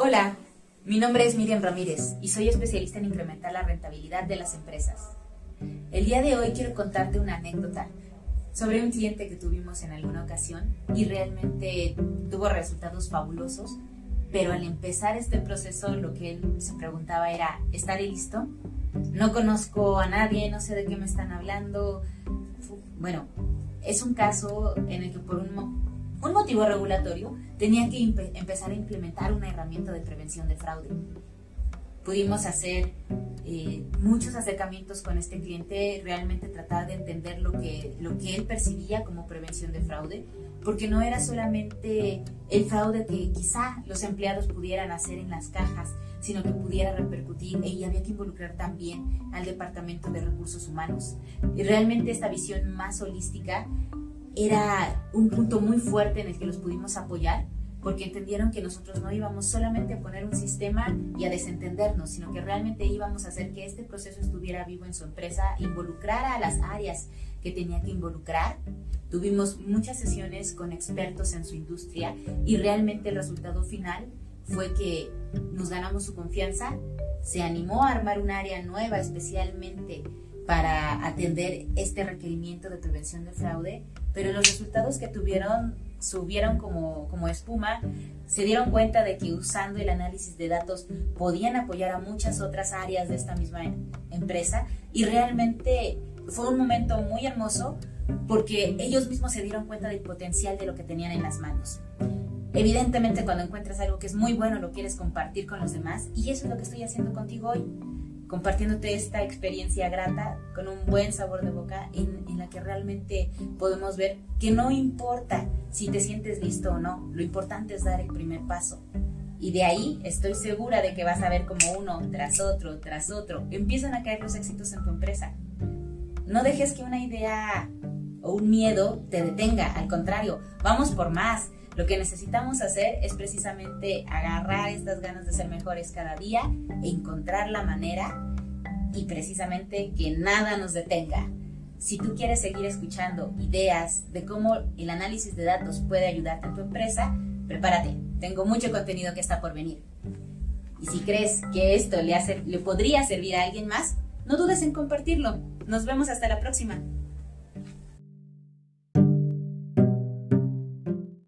Hola, mi nombre es Miriam Ramírez y soy especialista en incrementar la rentabilidad de las empresas. El día de hoy quiero contarte una anécdota sobre un cliente que tuvimos en alguna ocasión y realmente tuvo resultados fabulosos, pero al empezar este proceso lo que él se preguntaba era, ¿estaré listo? No conozco a nadie, no sé de qué me están hablando. Bueno, es un caso en el que por un, un motivo regulatorio tenía que empezar a implementar una herramienta de prevención de fraude. Pudimos hacer eh, muchos acercamientos con este cliente, realmente tratar de entender lo que, lo que él percibía como prevención de fraude, porque no era solamente el fraude que quizá los empleados pudieran hacer en las cajas, sino que pudiera repercutir y había que involucrar también al Departamento de Recursos Humanos. Y realmente esta visión más holística era un punto muy fuerte en el que los pudimos apoyar porque entendieron que nosotros no íbamos solamente a poner un sistema y a desentendernos, sino que realmente íbamos a hacer que este proceso estuviera vivo en su empresa, involucrar a las áreas que tenía que involucrar. Tuvimos muchas sesiones con expertos en su industria y realmente el resultado final fue que nos ganamos su confianza, se animó a armar un área nueva especialmente para atender este requerimiento de prevención de fraude, pero los resultados que tuvieron subieron como, como espuma, se dieron cuenta de que usando el análisis de datos podían apoyar a muchas otras áreas de esta misma empresa. Y realmente fue un momento muy hermoso porque ellos mismos se dieron cuenta del potencial de lo que tenían en las manos. Evidentemente cuando encuentras algo que es muy bueno lo quieres compartir con los demás y eso es lo que estoy haciendo contigo hoy compartiéndote esta experiencia grata con un buen sabor de boca en, la que realmente podemos ver que no importa si te sientes listo o no, lo importante es dar el primer paso. Y de ahí estoy segura de que vas a ver como uno tras otro, tras otro, empiezan a caer los éxitos en tu empresa. No dejes que una idea o un miedo te detenga, al contrario, vamos por más. Lo que necesitamos hacer es precisamente agarrar estas ganas de ser mejores cada día, e encontrar la manera y precisamente que nada nos detenga. Si tú quieres seguir escuchando ideas de cómo el análisis de datos puede ayudarte en tu empresa, prepárate. Tengo mucho contenido que está por venir. Y si crees que esto le, hace, le podría servir a alguien más, no dudes en compartirlo. Nos vemos hasta la próxima.